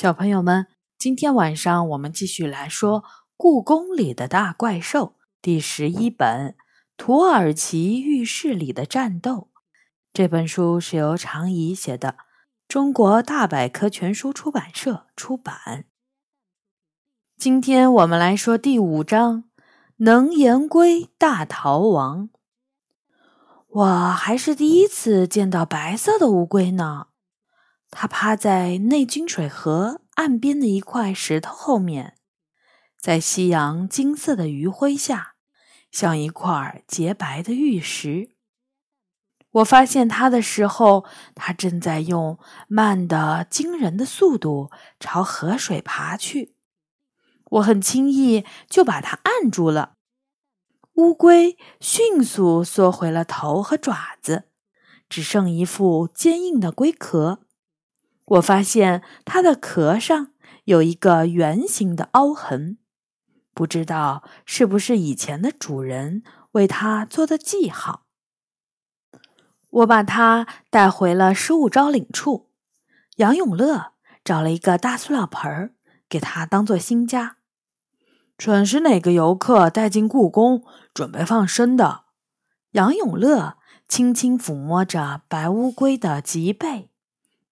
小朋友们，今天晚上我们继续来说《故宫里的大怪兽》第十一本《土耳其浴室里的战斗》。这本书是由常怡写的，中国大百科全书出版社出版。今天我们来说第五章《能言龟大逃亡》。我还是第一次见到白色的乌龟呢。它趴在内金水河岸边的一块石头后面，在夕阳金色的余晖下，像一块洁白的玉石。我发现它的时候，它正在用慢的惊人的速度朝河水爬去。我很轻易就把它按住了。乌龟迅速缩回了头和爪子，只剩一副坚硬的龟壳。我发现它的壳上有一个圆形的凹痕，不知道是不是以前的主人为它做的记号。我把它带回了失物招领处，杨永乐找了一个大塑料盆儿，给它当做新家。准是哪个游客带进故宫准备放生的？杨永乐轻轻抚摸着白乌龟的脊背。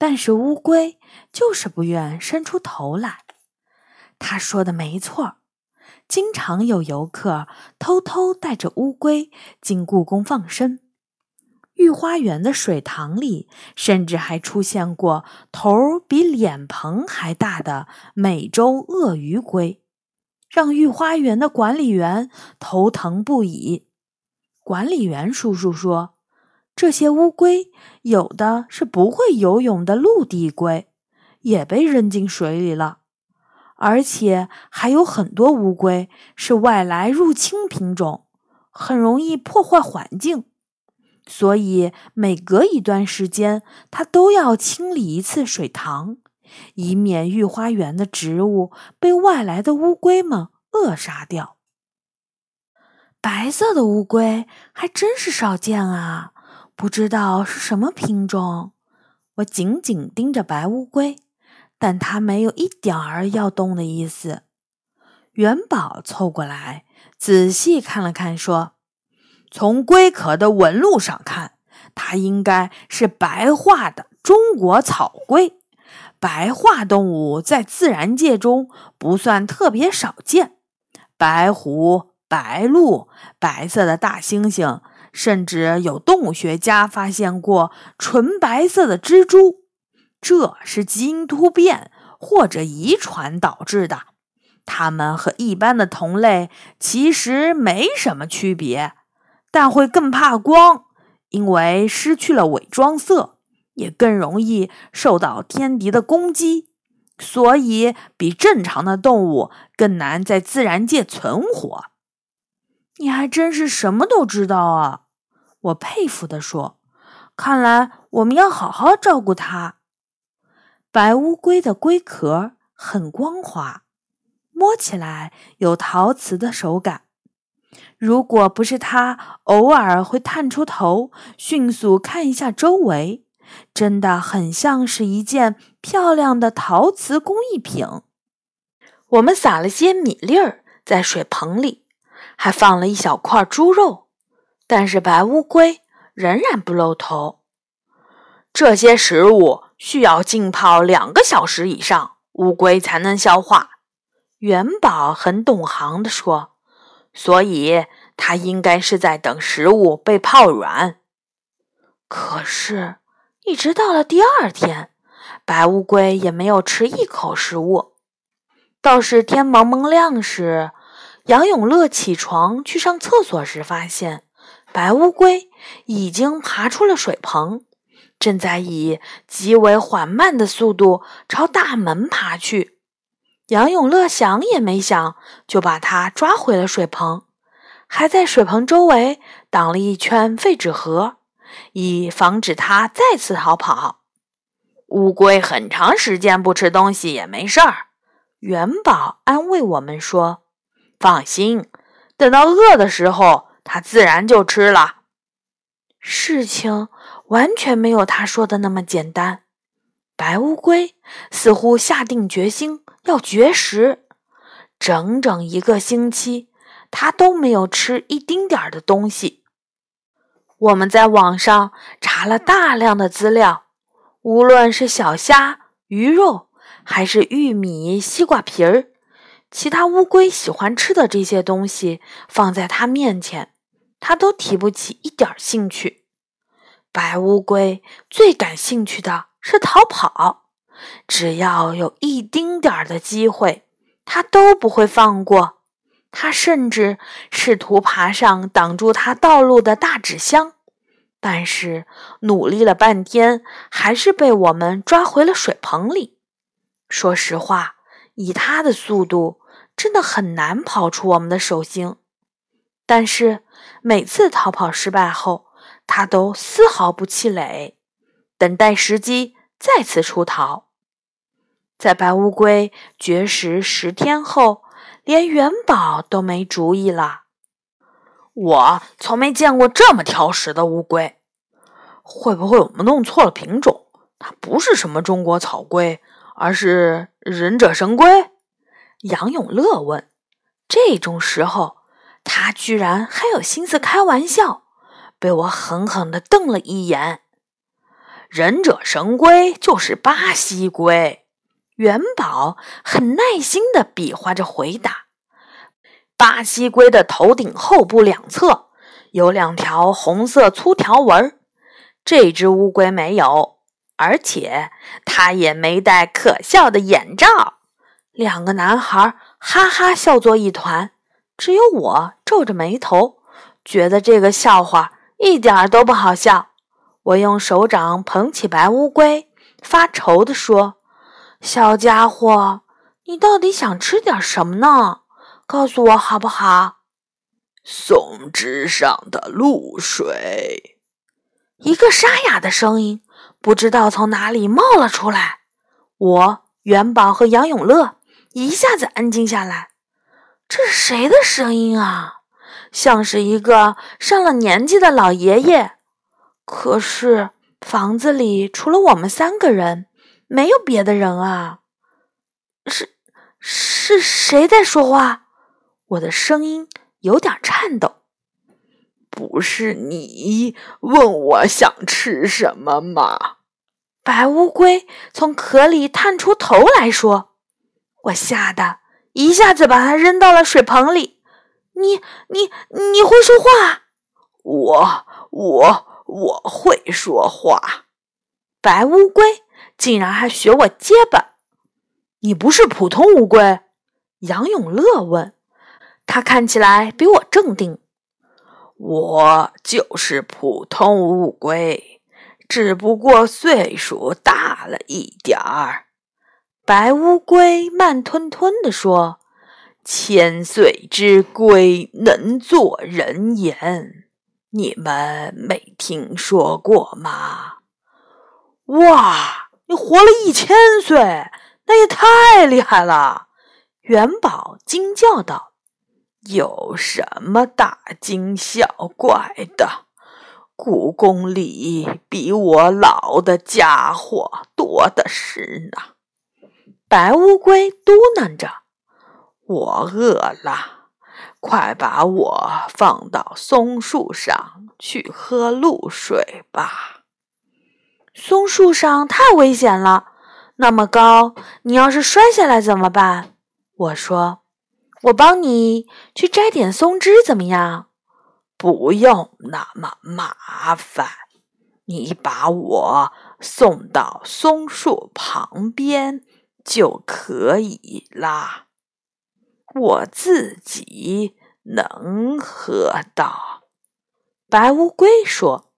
但是乌龟就是不愿伸出头来。他说的没错，经常有游客偷偷带着乌龟进故宫放生。御花园的水塘里，甚至还出现过头比脸盆还大的美洲鳄鱼龟，让御花园的管理员头疼不已。管理员叔叔说。这些乌龟有的是不会游泳的陆地龟，也被扔进水里了。而且还有很多乌龟是外来入侵品种，很容易破坏环境，所以每隔一段时间，它都要清理一次水塘，以免御花园的植物被外来的乌龟们扼杀掉。白色的乌龟还真是少见啊！不知道是什么品种，我紧紧盯着白乌龟，但它没有一点儿要动的意思。元宝凑过来，仔细看了看，说：“从龟壳的纹路上看，它应该是白化的中国草龟。白化动物在自然界中不算特别少见，白狐、白鹿、白色的大猩猩。”甚至有动物学家发现过纯白色的蜘蛛，这是基因突变或者遗传导致的。它们和一般的同类其实没什么区别，但会更怕光，因为失去了伪装色，也更容易受到天敌的攻击，所以比正常的动物更难在自然界存活。你还真是什么都知道啊！我佩服地说：“看来我们要好好照顾它。”白乌龟的龟壳很光滑，摸起来有陶瓷的手感。如果不是它偶尔会探出头，迅速看一下周围，真的很像是一件漂亮的陶瓷工艺品。我们撒了些米粒儿在水盆里。还放了一小块猪肉，但是白乌龟仍然不露头。这些食物需要浸泡两个小时以上，乌龟才能消化。元宝很懂行的说：“所以它应该是在等食物被泡软。”可是，一直到了第二天，白乌龟也没有吃一口食物。倒是天蒙蒙亮时。杨永乐起床去上厕所时，发现白乌龟已经爬出了水棚，正在以极为缓慢的速度朝大门爬去。杨永乐想也没想，就把它抓回了水棚，还在水棚周围挡了一圈废纸盒，以防止它再次逃跑。乌龟很长时间不吃东西也没事儿，元宝安慰我们说。放心，等到饿的时候，它自然就吃了。事情完全没有他说的那么简单。白乌龟似乎下定决心要绝食，整整一个星期，它都没有吃一丁点儿的东西。我们在网上查了大量的资料，无论是小虾、鱼肉，还是玉米、西瓜皮儿，其他乌龟喜欢吃的这些东西放在它面前，它都提不起一点兴趣。白乌龟最感兴趣的。是逃跑，只要有一丁点儿的机会，他都不会放过。他甚至试图爬上挡住他道路的大纸箱，但是努力了半天，还是被我们抓回了水棚里。说实话，以他的速度，真的很难跑出我们的手心。但是每次逃跑失败后，他都丝毫不气馁。等待时机，再次出逃。在白乌龟绝食十天后，连元宝都没主意了。我从没见过这么挑食的乌龟，会不会我们弄错了品种？它不是什么中国草龟，而是忍者神龟？杨永乐问。这种时候，他居然还有心思开玩笑，被我狠狠地瞪了一眼。忍者神龟就是巴西龟，元宝很耐心地比划着回答。巴西龟的头顶后部两侧有两条红色粗条纹，这只乌龟没有，而且它也没戴可笑的眼罩。两个男孩哈哈笑作一团，只有我皱着眉头，觉得这个笑话一点都不好笑。我用手掌捧起白乌龟，发愁地说：“小家伙，你到底想吃点什么呢？告诉我好不好？”松枝上的露水，一个沙哑的声音不知道从哪里冒了出来。我、元宝和杨永乐一下子安静下来。这是谁的声音啊？像是一个上了年纪的老爷爷。可是房子里除了我们三个人，没有别的人啊！是是谁在说话？我的声音有点颤抖。不是你问我想吃什么吗？白乌龟从壳里探出头来说：“我吓得一下子把它扔到了水盆里。你你你会说话？我我。”我会说话，白乌龟竟然还学我结巴。你不是普通乌龟？杨永乐问。他看起来比我镇定。我就是普通乌龟，只不过岁数大了一点儿。白乌龟慢吞吞地说：“千岁之龟能作人言。”你们没听说过吗？哇，你活了一千岁，那也太厉害了！元宝惊叫道：“有什么大惊小怪的？故宫里比我老的家伙多的是呢。”白乌龟嘟囔着：“我饿了。”快把我放到松树上去喝露水吧！松树上太危险了，那么高，你要是摔下来怎么办？我说：“我帮你去摘点松枝，怎么样？”不用那么麻烦，你把我送到松树旁边就可以啦。我自己能喝到，白乌龟说：“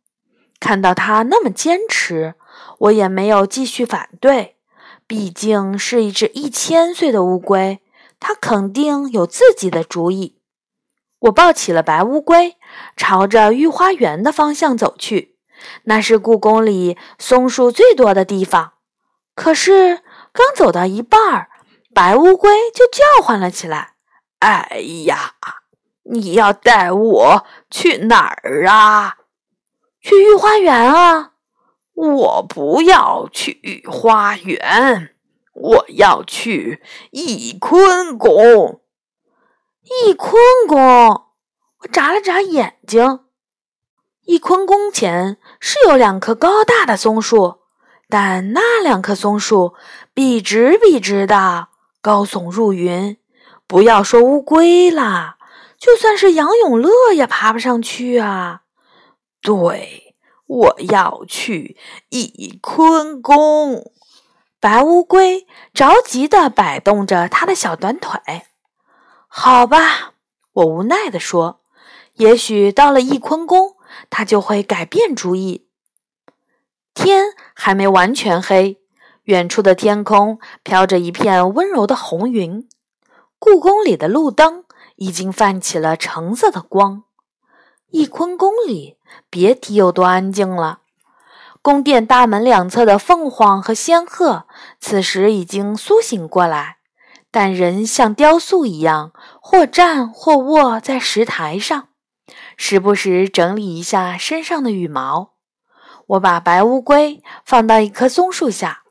看到它那么坚持，我也没有继续反对。毕竟是一只一千岁的乌龟，它肯定有自己的主意。”我抱起了白乌龟，朝着御花园的方向走去。那是故宫里松树最多的地方。可是刚走到一半儿，白乌龟就叫唤了起来：“哎呀，你要带我去哪儿啊？去御花园啊！”我不要去御花园，我要去翊坤宫。翊坤宫，我眨了眨眼睛。翊坤宫前是有两棵高大的松树，但那两棵松树笔直笔直的，高耸入云。不要说乌龟啦，就算是杨永乐也爬不上去啊！对，我要去翊坤宫。白乌龟着急地摆动着它的小短腿。好吧，我无奈地说：“也许到了翊坤宫。”它就会改变主意。天还没完全黑，远处的天空飘着一片温柔的红云。故宫里的路灯已经泛起了橙色的光。翊坤宫里别提有多安静了。宫殿大门两侧的凤凰和仙鹤此时已经苏醒过来，但人像雕塑一样，或站或卧在石台上。时不时整理一下身上的羽毛。我把白乌龟放到一棵松树下，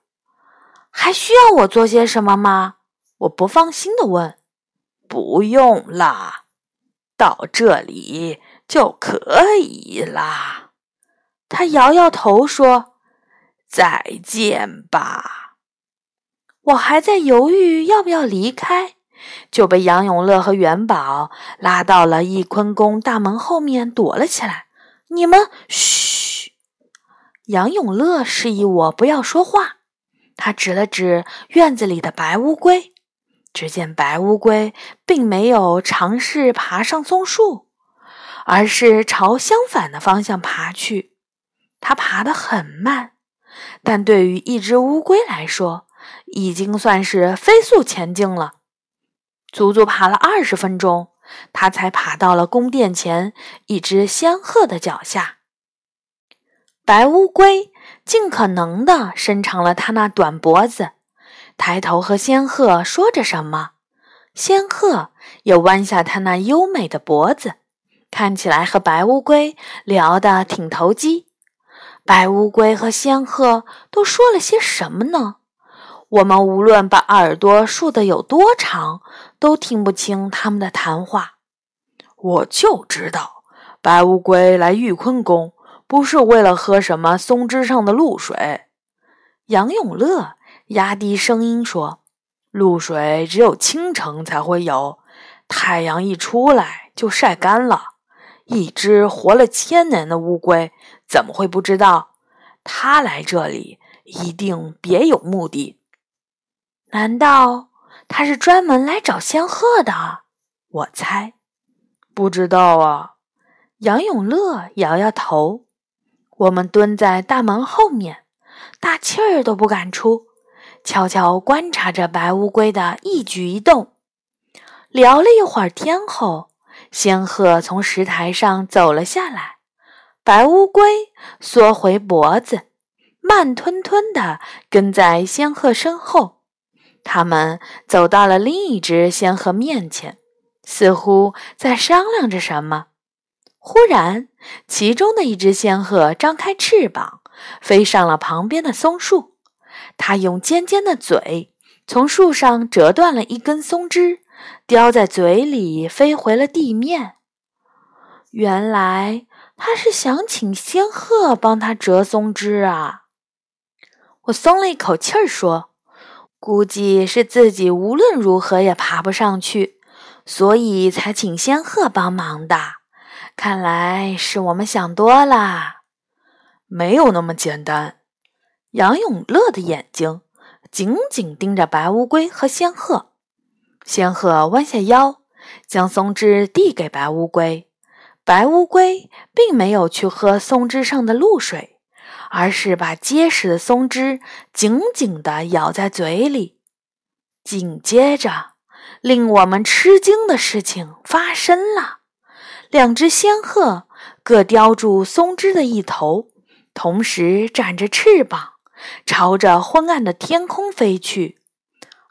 还需要我做些什么吗？我不放心地问。不用啦，到这里就可以啦。他摇摇头说：“再见吧。”我还在犹豫要不要离开。就被杨永乐和元宝拉到了翊坤宫大门后面躲了起来。你们嘘！杨永乐示意我不要说话。他指了指院子里的白乌龟，只见白乌龟并没有尝试爬上松树，而是朝相反的方向爬去。它爬得很慢，但对于一只乌龟来说，已经算是飞速前进了。足足爬了二十分钟，他才爬到了宫殿前一只仙鹤的脚下。白乌龟尽可能地伸长了它那短脖子，抬头和仙鹤说着什么。仙鹤也弯下它那优美的脖子，看起来和白乌龟聊得挺投机。白乌龟和仙鹤都说了些什么呢？我们无论把耳朵竖得有多长，都听不清他们的谈话。我就知道，白乌龟来玉坤宫不是为了喝什么松枝上的露水。杨永乐压低声音说：“露水只有清晨才会有，太阳一出来就晒干了。一只活了千年的乌龟怎么会不知道？它来这里一定别有目的。”难道他是专门来找仙鹤的？我猜，不知道啊。杨永乐摇摇头。我们蹲在大门后面，大气儿都不敢出，悄悄观察着白乌龟的一举一动。聊了一会儿天后，仙鹤从石台上走了下来，白乌龟缩回脖子，慢吞吞地跟在仙鹤身后。他们走到了另一只仙鹤面前，似乎在商量着什么。忽然，其中的一只仙鹤张开翅膀，飞上了旁边的松树。它用尖尖的嘴从树上折断了一根松枝，叼在嘴里，飞回了地面。原来，它是想请仙鹤帮它折松枝啊！我松了一口气儿，说。估计是自己无论如何也爬不上去，所以才请仙鹤帮忙的。看来是我们想多了，没有那么简单。杨永乐的眼睛紧紧盯着白乌龟和仙鹤。仙鹤弯下腰，将松枝递给白乌龟。白乌龟并没有去喝松枝上的露水。而是把结实的松枝紧紧地咬在嘴里。紧接着，令我们吃惊的事情发生了：两只仙鹤各叼住松枝的一头，同时展着翅膀，朝着昏暗的天空飞去；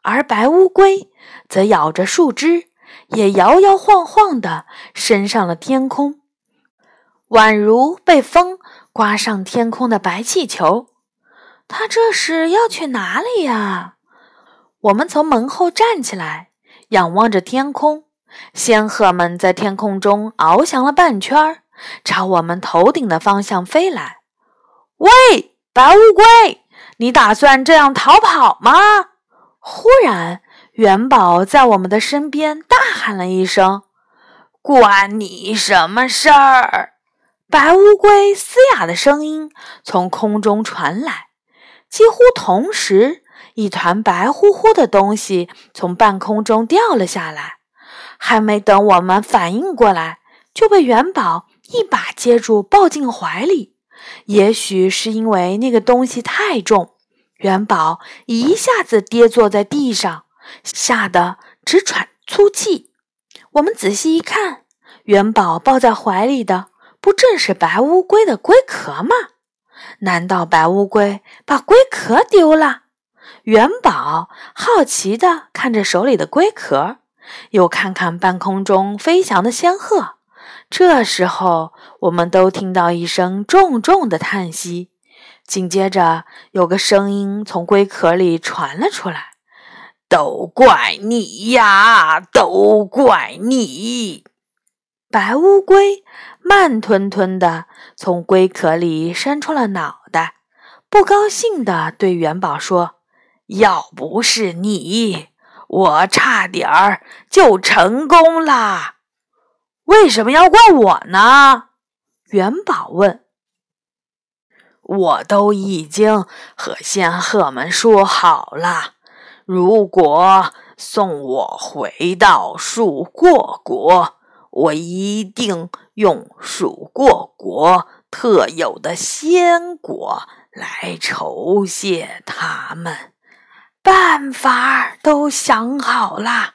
而白乌龟则咬着树枝，也摇摇晃晃地升上了天空，宛如被风。刮上天空的白气球。他这是要去哪里呀？我们从门后站起来，仰望着天空。仙鹤们在天空中翱翔了半圈，朝我们头顶的方向飞来。喂，白乌龟，你打算这样逃跑吗？忽然，元宝在我们的身边大喊了一声：“关你什么事儿？”白乌龟嘶哑的声音从空中传来。几乎同时，一团白乎乎的东西从半空中掉了下来。还没等我们反应过来，就被元宝一把接住，抱进怀里。也许是因为那个东西太重，元宝一下子跌坐在地上，吓得直喘粗气。我们仔细一看，元宝抱在怀里的不正是白乌龟的龟壳吗？难道白乌龟把龟壳丢了？元宝好奇地看着手里的龟壳。又看看半空中飞翔的仙鹤，这时候我们都听到一声重重的叹息，紧接着有个声音从龟壳里传了出来：“都怪你呀，都怪你！”白乌龟慢吞吞地从龟壳里伸出了脑袋，不高兴地对元宝说：“要不是你……”我差点儿就成功啦！为什么要怪我呢？元宝问。我都已经和仙鹤们说好了，如果送我回到蜀过国，我一定用蜀过国特有的仙果来酬谢他们。办法都想好了，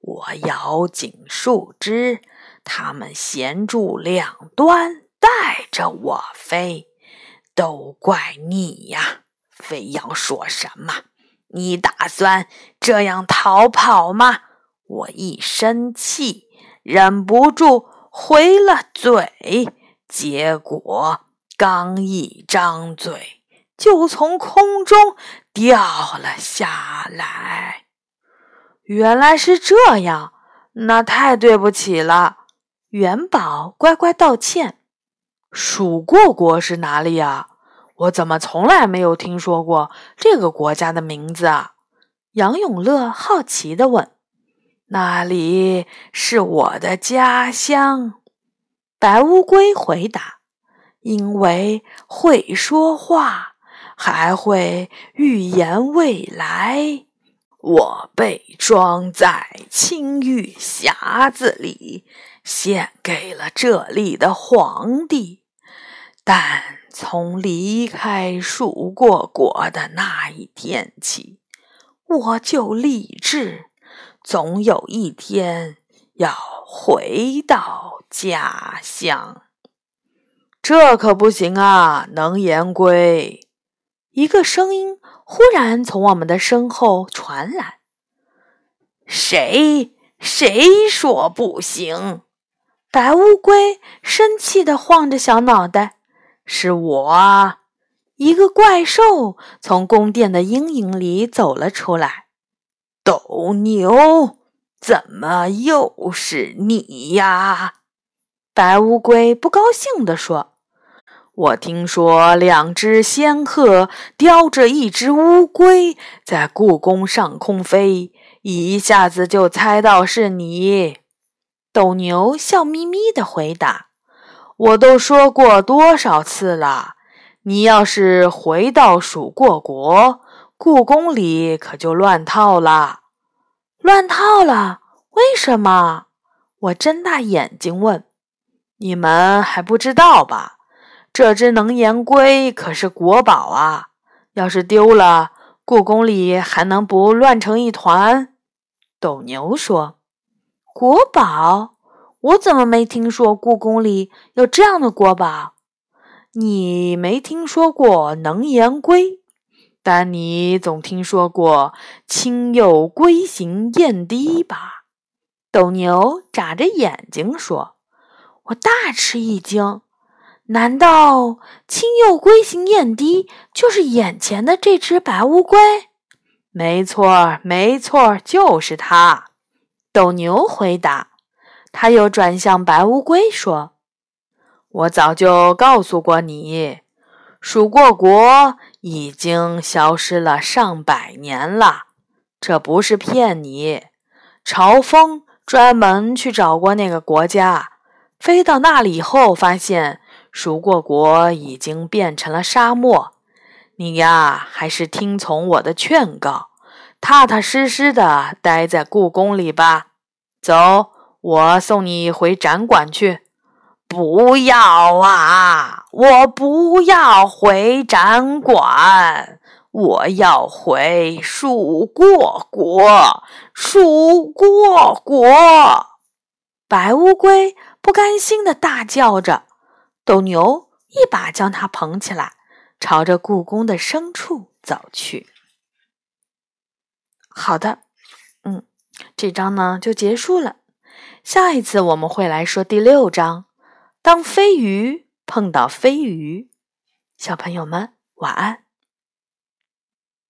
我咬紧树枝，它们衔住两端，带着我飞。都怪你呀，非要说什么？你打算这样逃跑吗？我一生气，忍不住回了嘴，结果刚一张嘴。就从空中掉了下来。原来是这样，那太对不起了。元宝乖乖道歉。蜀过国是哪里呀？我怎么从来没有听说过这个国家的名字啊？杨永乐好奇地问。那里是我的家乡。白乌龟回答。因为会说话。还会预言未来。我被装在青玉匣子里，献给了这里的皇帝。但从离开蜀过国的那一天起，我就立志，总有一天要回到家乡。这可不行啊，能言龟。一个声音忽然从我们的身后传来：“谁？谁说不行？”白乌龟生气地晃着小脑袋：“是我！”一个怪兽从宫殿的阴影里走了出来。“斗牛，怎么又是你呀？”白乌龟不高兴地说。我听说两只仙鹤叼着一只乌龟在故宫上空飞，一下子就猜到是你。斗牛笑眯眯地回答：“我都说过多少次了，你要是回到蜀过国，故宫里可就乱套了。乱套了？为什么？”我睁大眼睛问：“你们还不知道吧？”这只能言龟可是国宝啊！要是丢了，故宫里还能不乱成一团？斗牛说：“国宝？我怎么没听说故宫里有这样的国宝？你没听说过能言龟，但你总听说过青釉龟形砚滴吧？”斗牛眨着眼睛说：“我大吃一惊。”难道青釉龟形燕低就是眼前的这只白乌龟？没错，没错，就是它。斗牛回答。他又转向白乌龟说：“我早就告诉过你，蜀过国已经消失了上百年了，这不是骗你。朝风专门去找过那个国家，飞到那里以后，发现蜀过国已经变成了沙漠。你呀，还是听从我的劝告，踏踏实实的待在故宫里吧。走。”我送你回展馆去。不要啊！我不要回展馆，我要回蜀过国。蜀过国！白乌龟不甘心的大叫着。斗牛一把将它捧起来，朝着故宫的深处走去。好的，嗯，这章呢就结束了。下一次我们会来说第六章，当飞鱼碰到飞鱼。小朋友们，晚安。